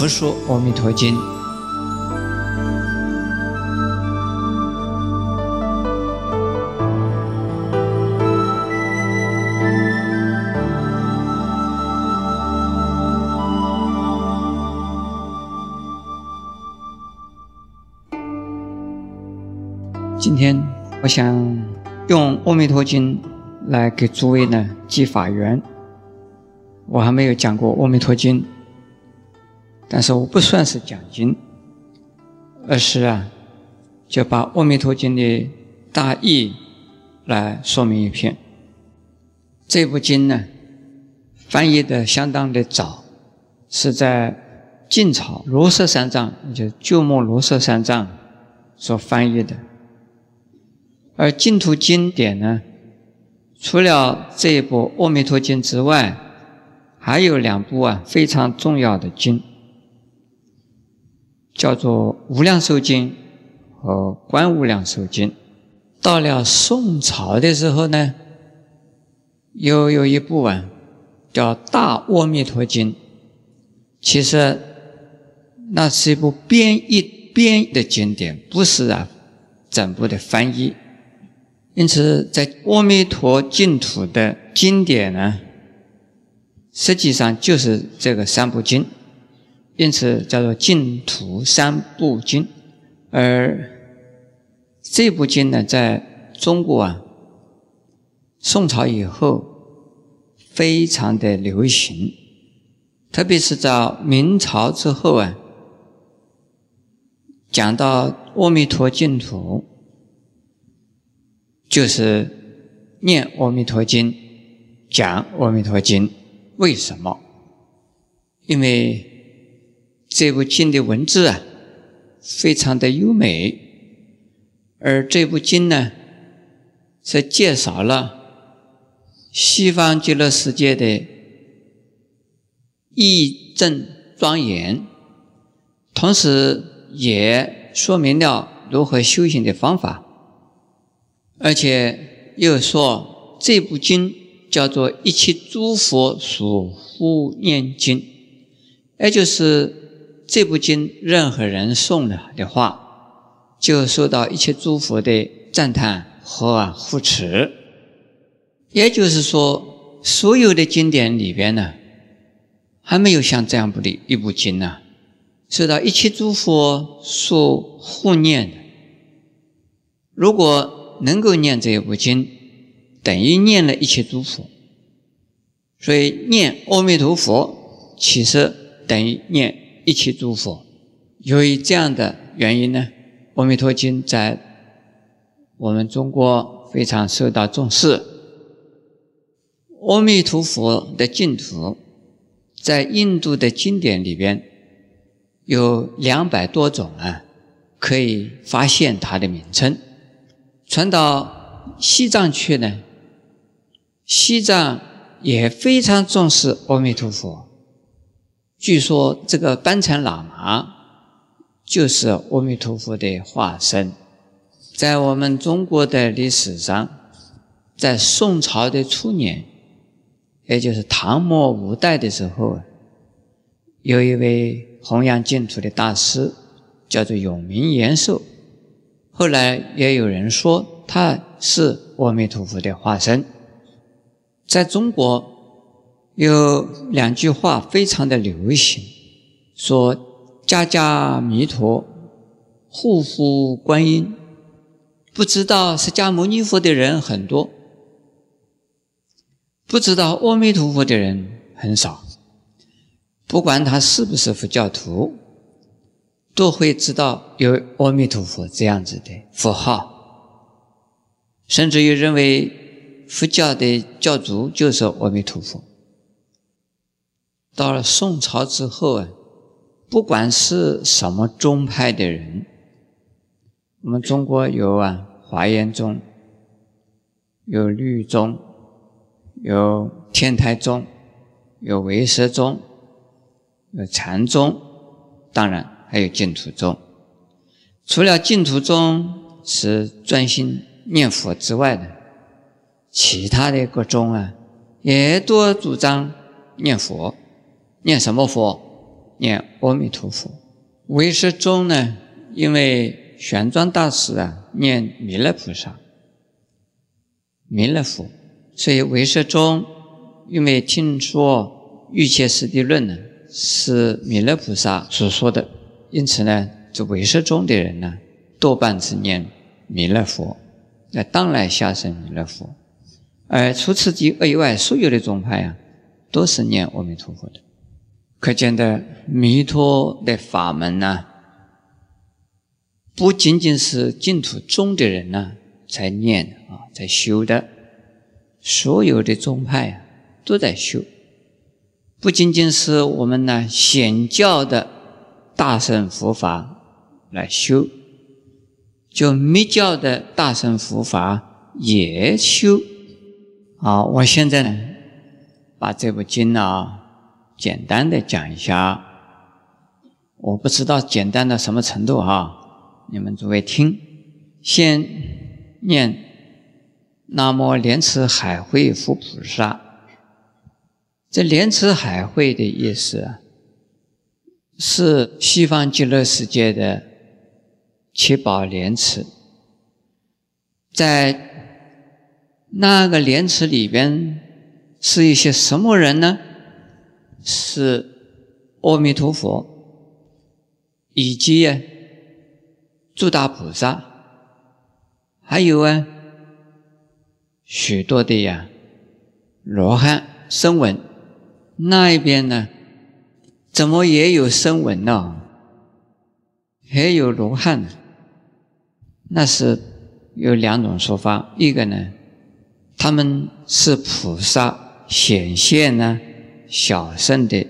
佛说《阿弥陀经》。今天我想用《阿弥陀经》来给诸位呢记法缘。我还没有讲过《阿弥陀经》，但是我不算是讲经，而是啊，就把《阿弥陀经》的大意来说明一遍。这部经呢，翻译的相当的早，是在晋朝罗舍三藏，也就是鸠摩罗什三藏所翻译的。而净土经典呢，除了这一部《阿弥陀经》之外，还有两部啊非常重要的经，叫做《无量寿经》和《观无量寿经》。到了宋朝的时候呢，又有一部啊叫《大阿弥陀经》，其实那是一部编译编译的经典，不是啊整部的翻译。因此，在阿弥陀净土的经典呢，实际上就是这个三部经，因此叫做净土三部经。而这部经呢，在中国啊，宋朝以后非常的流行，特别是在明朝之后啊，讲到阿弥陀净土。就是念阿弥陀经，讲阿弥陀经，为什么？因为这部经的文字啊，非常的优美，而这部经呢，是介绍了西方极乐世界的义正庄严，同时也说明了如何修行的方法。而且又说这部经叫做一切诸佛所护念经，也就是这部经任何人诵了的话，就受到一切诸佛的赞叹和护持。也就是说，所有的经典里边呢，还没有像这样部的一部经呢，受到一切诸佛所护念的。如果能够念这一部经，等于念了一切诸佛，所以念阿弥陀佛，其实等于念一切诸佛。由于这样的原因呢，《阿弥陀经》在我们中国非常受到重视。阿弥陀佛的净土，在印度的经典里边有两百多种啊，可以发现它的名称。传到西藏去呢，西藏也非常重视阿弥陀佛。据说这个班禅喇嘛就是阿弥陀佛的化身。在我们中国的历史上，在宋朝的初年，也就是唐末五代的时候，有一位弘扬净土的大师，叫做永明延寿。后来也有人说他是阿弥陀佛的化身。在中国有两句话非常的流行，说“家家弥陀，户户观音”。不知道释迦牟尼佛的人很多，不知道阿弥陀佛的人很少。不管他是不是佛教徒。都会知道有阿弥陀佛这样子的符号，甚至于认为佛教的教主就是阿弥陀佛。到了宋朝之后啊，不管是什么宗派的人，我们中国有啊华严宗，有律宗，有天台宗，有唯识宗，有禅宗，当然。还有净土宗，除了净土宗是专心念佛之外的，其他的各宗啊，也多主张念佛。念什么佛？念阿弥陀佛。唯识宗呢，因为玄奘大师啊念弥勒菩萨、弥勒佛，所以唯识宗因为听说《玉切师地论》呢是弥勒菩萨所说的，因此呢，这唯识宗的人呢多半是念弥勒佛，那当来下生弥勒佛。而除此以外，所有的宗派啊，都是念阿弥陀佛的。可见的弥陀的法门呢，不仅仅是净土宗的人呢才念啊，在修的，所有的宗派啊都在修。不仅仅是我们呢显教的大乘佛法来修，就密教的大乘佛法也修。啊，我现在呢把这部经啊。简单的讲一下，我不知道简单到什么程度哈，你们诸位听，先念“南无莲池海会佛菩萨”。这莲池海会的意思是西方极乐世界的七宝莲池，在那个莲池里边是一些什么人呢？是阿弥陀佛，以及啊诸大菩萨，还有啊许多的呀罗汉声闻，那一边呢，怎么也有声闻呢？还有罗汉，那是有两种说法，一个呢，他们是菩萨显现呢。小圣的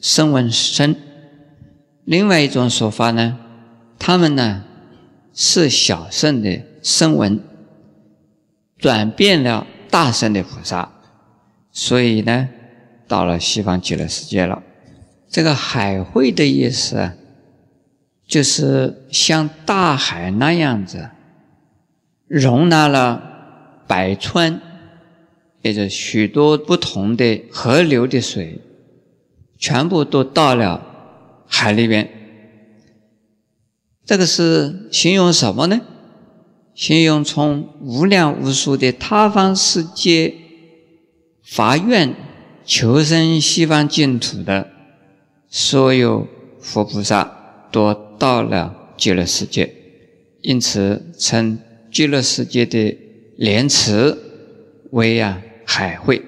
声闻身，另外一种说法呢，他们呢是小圣的声闻，转变了大圣的菩萨，所以呢到了西方极乐世界了。这个海会的意思，就是像大海那样子，容纳了百川。也就许多不同的河流的水，全部都到了海里边。这个是形容什么呢？形容从无量无数的他方世界发愿求生西方净土的所有佛菩萨，都到了极乐世界，因此称极乐世界的莲池为啊。海会，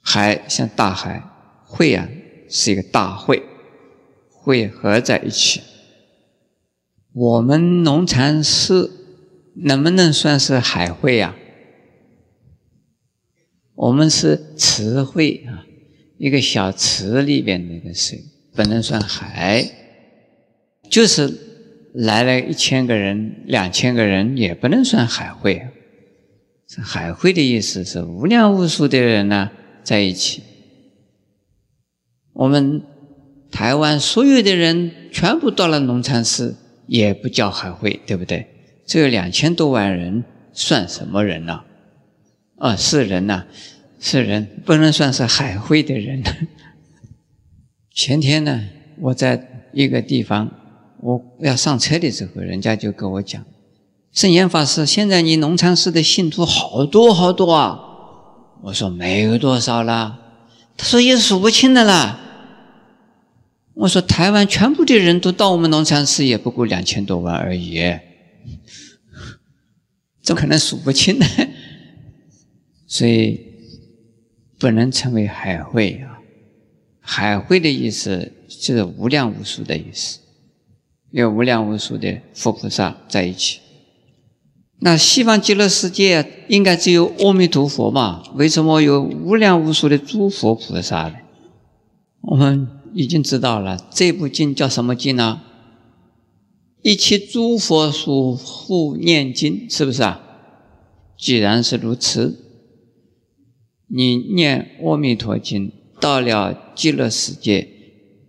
海像大海，会啊是一个大会，会合在一起。我们农禅寺能不能算是海会啊？我们是池会啊，一个小池里边那个水，不能算海。就是来了一千个人、两千个人，也不能算海会。海会的意思是无量无数的人呢在一起。我们台湾所有的人全部到了龙禅寺，也不叫海会，对不对？只有两千多万人，算什么人呢？啊，是人呐，是人，不能算是海会的人。前天呢，我在一个地方，我要上车的时候，人家就跟我讲。圣严法师，现在你农禅寺的信徒好多好多啊！我说没有多少啦，他说也数不清的啦。我说台湾全部的人都到我们农禅寺，也不过两千多万而已，怎么可能数不清呢？所以不能称为海会啊！海会的意思就是无量无数的意思，有无量无数的佛菩萨在一起。那西方极乐世界应该只有阿弥陀佛嘛？为什么有无量无数的诸佛菩萨呢？我们已经知道了，这部经叫什么经呢？一切诸佛所护念经，是不是啊？既然是如此，你念阿弥陀经到了极乐世界，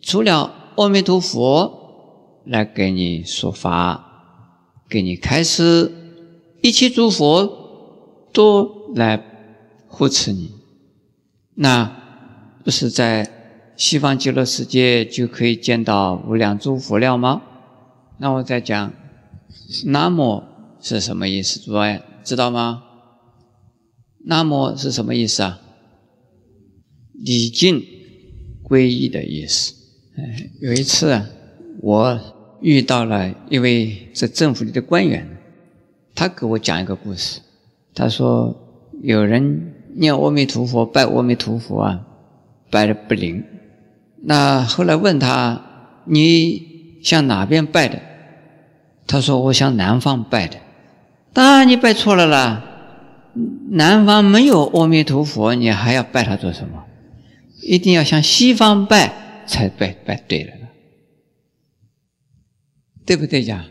除了阿弥陀佛来给你说法，给你开示。一切诸佛都来护持你，那不是在西方极乐世界就可以见到无量诸佛了吗？那我再讲，南无是什么意思？诸位知道吗？南无是什么意思啊？礼敬、皈依的意思。有一次，我遇到了一位在政府里的官员，他给我讲一个故事。他说，有人念阿弥陀佛、拜阿弥陀佛啊，拜的不灵。那后来问他，你向哪边拜的？他说，我向南方拜的。当然你拜错了啦，南方没有阿弥陀佛，你还要拜他做什么？一定要向西方拜才拜拜对了，对不对呀？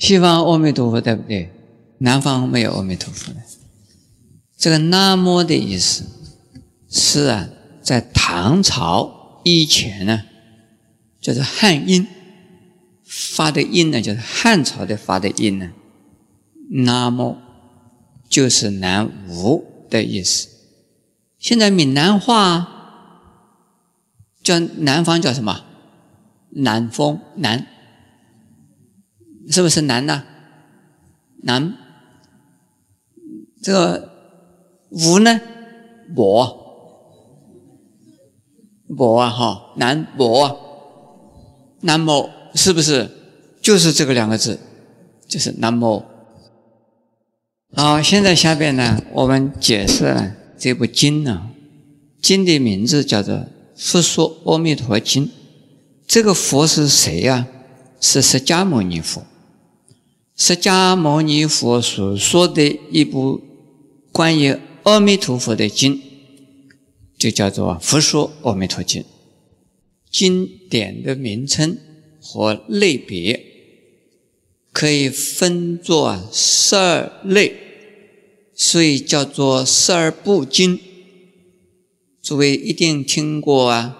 西方阿弥陀佛对不对？南方没有阿弥陀佛的。这个“南无”的意思是啊，在唐朝以前呢，就是汉音发的音呢，就是汉朝的发的音呢，“南无”就是“南无”的意思。现在闽南话叫南方叫什么？南风南，是不是南呢？南。这个无呢？我，我啊哈，南我，南无是不是？就是这个两个字，就是南摩。好，现在下边呢，我们解释了这部经呢，经的名字叫做《佛说阿弥陀经》。这个佛是谁呀？是释迦牟尼佛。释迦牟尼佛所说的一部。关于阿弥陀佛的经，就叫做《佛说阿弥陀经》。经典的名称和类别可以分作十二类，所以叫做十二部经。诸位一定听过啊，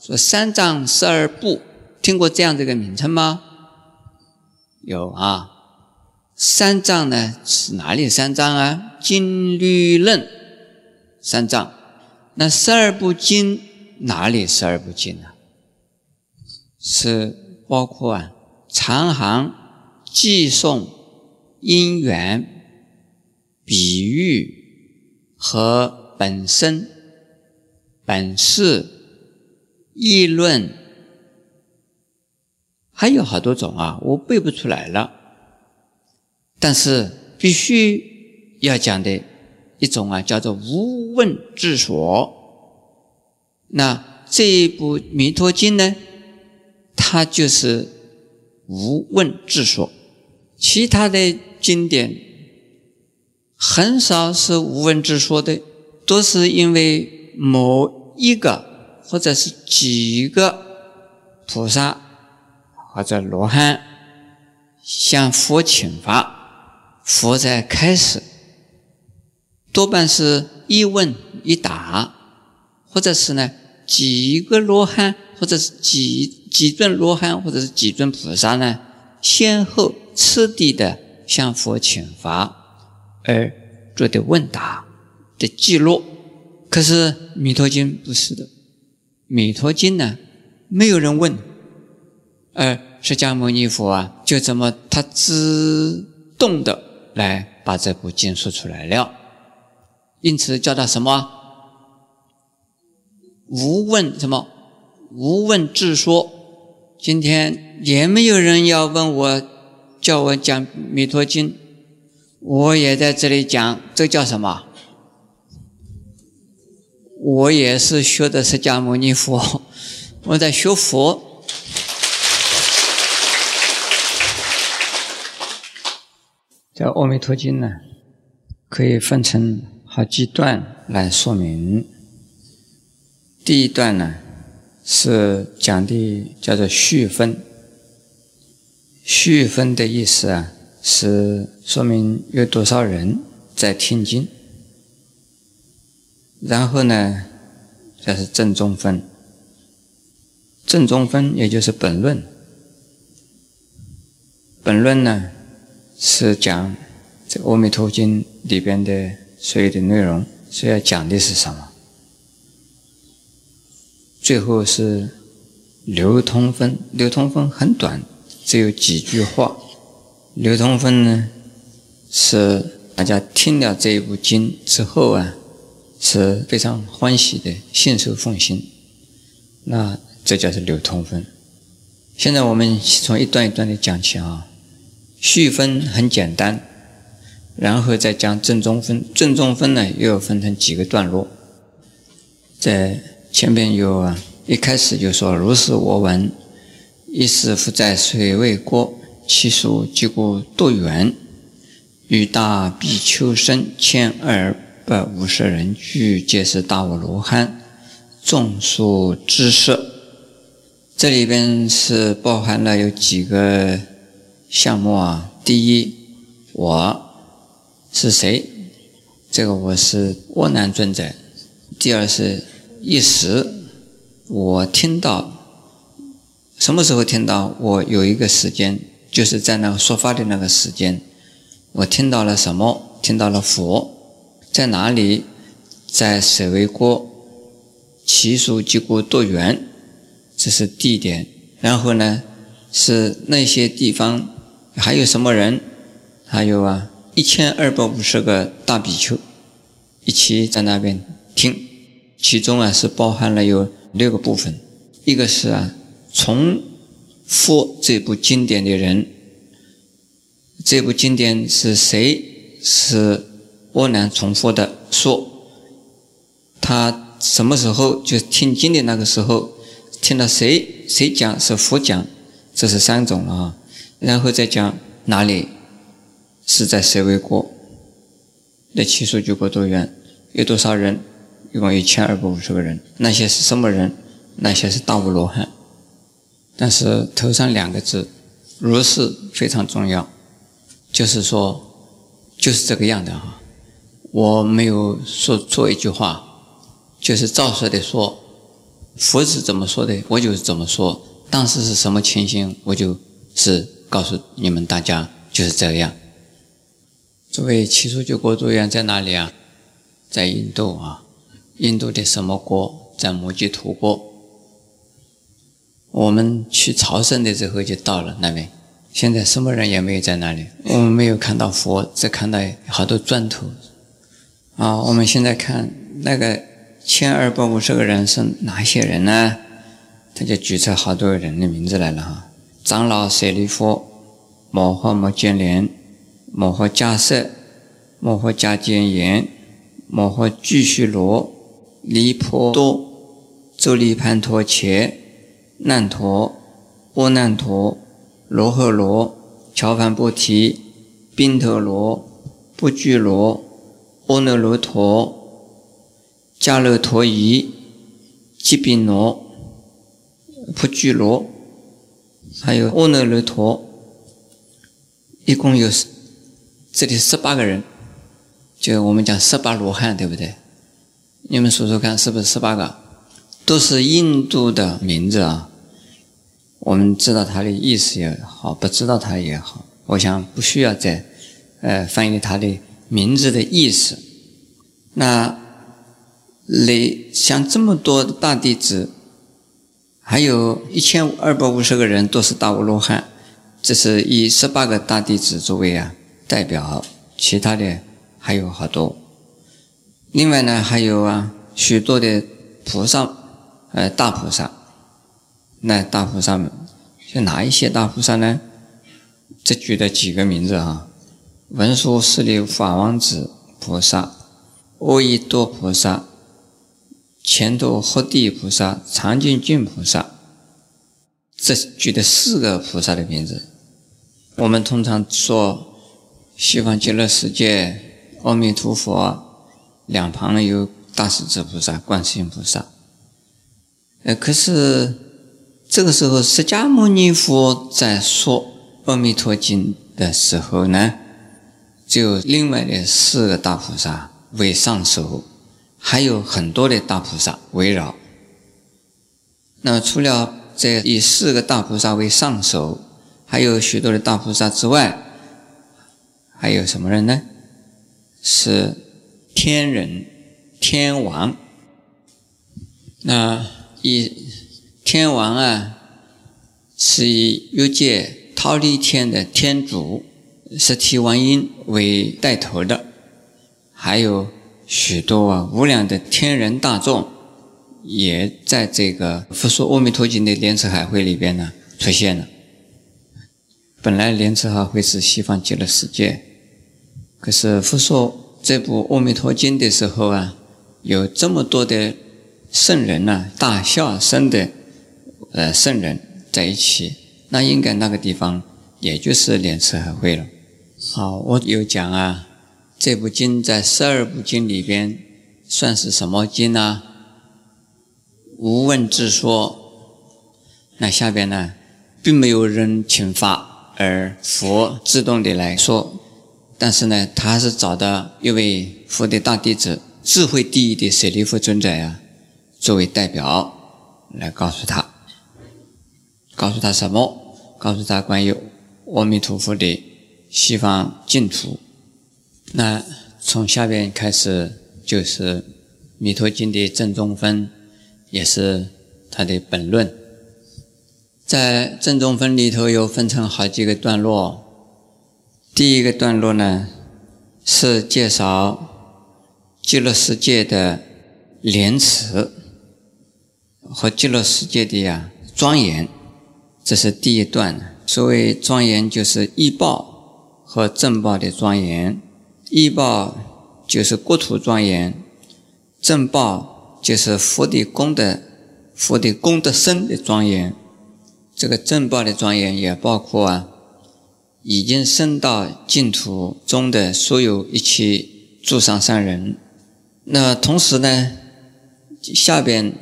说三藏十二部，听过这样这个名称吗？有啊。三藏呢是哪里三藏啊？经律论三藏。那十二部经哪里十二部经呢？是包括啊长行、寄颂、因缘、比喻和本身、本事、议论，还有好多种啊，我背不出来了。但是必须要讲的一种啊，叫做无问之所。那这一部《弥陀经》呢，它就是无问之所。其他的经典很少是无问之说的，都是因为某一个或者是几个菩萨或者罗汉向佛请法。佛在开始，多半是一问一答，或者是呢几个罗汉，或者是几几尊罗汉，或者是几尊菩萨呢，先后次第的向佛请法而做的问答的记录。可是《弥陀经》不是的，《弥陀经》呢，没有人问，而释迦牟尼佛啊，就这么他自动的。来把这部经说出来了，因此叫他什么？无问什么？无问自说。今天也没有人要问我，叫我讲《弥陀经》，我也在这里讲。这叫什么？我也是学的释迦牟尼佛，我在学佛。这《阿弥陀经》呢，可以分成好几段来说明。第一段呢，是讲的叫做序分。序分的意思啊，是说明有多少人在听经。然后呢，这是正中分。正中分也就是本论。本论呢。是讲这《阿弥陀经》里边的所有的内容，所要讲的是什么？最后是流通分，流通分很短，只有几句话。流通分呢，是大家听了这一部经之后啊，是非常欢喜的，信受奉行。那这叫做流通分。现在我们从一段一段的讲起啊，序分很简单，然后再讲正中分。正中分呢，又分成几个段落，在。前边有啊，一开始就说：“如是我闻，一时复在水位国，其数即故多远，与大比丘僧千二百五十人俱，皆是大我罗汉，众数知色。”这里边是包含了有几个项目啊？第一，我是谁？这个我是窝囊尊者。第二是。一时，我听到什么时候听到？我有一个时间，就是在那个说法的那个时间，我听到了什么？听到了佛在哪里？在舍卫国，其数即故多元？这是地点。然后呢，是那些地方还有什么人？还有啊，一千二百五十个大比丘一起在那边听。其中啊是包含了有六个部分，一个是啊重复这部经典的人，这部经典是谁？是窝囊重复的说，他什么时候就听经的那个时候，听到谁？谁讲？是佛讲，这是三种了啊，然后再讲哪里是在谁为国，那起数就过多远，有多少人。一共一千二百五十个人，那些是什么人？那些是大无罗汉。但是头上两个字“如是”非常重要，就是说，就是这个样的哈。我没有说错一句话，就是照实的说，佛是怎么说的，我就是怎么说。当时是什么情形，我就是告诉你们大家，就是这样。诸位，起初就国度院在哪里啊？在印度啊。印度的什么国？在摩羯陀国。我们去朝圣的时候就到了那边。现在什么人也没有在那里。我们没有看到佛，只看到好多砖头。啊，我们现在看那个千二百五十个人是哪些人呢？他就举出好多人的名字来了哈。长老舍利弗、摩诃摩犍连、摩诃迦叶、摩诃迦旃延、摩诃俱须罗。离婆多、周利盘陀伽、难陀、波难陀、罗诃罗、乔梵波提、宾陀罗、不居罗、阿耨罗陀、迦勒陀夷、吉宾罗、不居罗，还有阿耨罗陀，一共有这里十八个人，就我们讲十八罗汉，对不对？你们数数看，是不是十八个？都是印度的名字啊。我们知道它的意思也好，不知道它也好，我想不需要再呃翻译它的名字的意思。那类像这么多大弟子，还有一千二百五十个人都是大无罗汉，这是以十八个大弟子作为啊代表，其他的还有好多。另外呢，还有啊，许多的菩萨，呃，大菩萨。那大菩萨们是哪一些大菩萨呢？这举的几个名字啊：文殊师利法王子菩萨、阿逸多菩萨、前头诃地菩萨、常净净菩萨。这举的四个菩萨的名字。我们通常说西方极乐世界，阿弥陀佛。两旁有大势至菩萨、观世音菩萨。呃，可是这个时候，释迦牟尼佛在说《阿弥陀经》的时候呢，就另外的四个大菩萨为上首，还有很多的大菩萨围绕。那么，除了这以四个大菩萨为上首，还有许多的大菩萨之外，还有什么人呢？是。天人、天王，那以天王啊，是以欲界忉利天的天主十提王音为带头的，还有许多啊无量的天人大众，也在这个《佛说阿弥陀经》的莲池海会里边呢出现了。本来莲池海会是西方极乐世界，可是佛说这部《阿弥陀经》的时候啊，有这么多的圣人呐，大孝生的呃圣人在一起，那应该那个地方也就是莲池海会了。好，我有讲啊，这部经在十二部经里边算是什么经呢？无问自说。那下边呢，并没有人请发。而佛自动的来说，但是呢，他是找到一位佛的大弟子，智慧第一的舍利弗尊者呀，作为代表来告诉他，告诉他什么？告诉他关于阿弥陀佛的西方净土。那从下边开始就是《弥陀经》的正中分，也是他的本论。在正中分里头有分成好几个段落。第一个段落呢，是介绍极乐世界的莲池和极乐世界的呀庄严，这是第一段。所谓庄严，就是异报和正报的庄严。异报就是国土庄严，正报就是佛的功德、佛的功德身的庄严。这个正报的庄严也包括啊，已经升到净土中的所有一切诸上善人。那同时呢，下边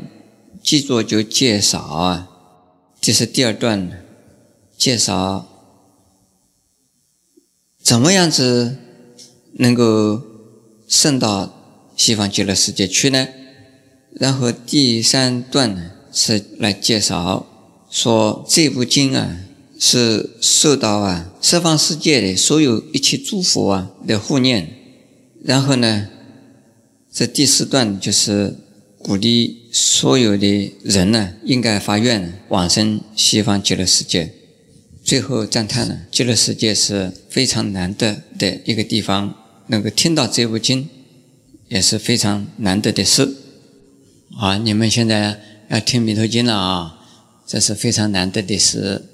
记住就介绍啊，这是第二段，介绍怎么样子能够升到西方极乐世界去呢？然后第三段呢是来介绍。说这部经啊，是受到啊十方世界的所有一切诸佛啊的护念，然后呢，这第四段就是鼓励所有的人呢，应该发愿往生西方极乐世界。最后赞叹呢，极乐世界是非常难得的一个地方，能够听到这部经，也是非常难得的事。啊，你们现在要听弥陀经了啊！这是非常难得的事。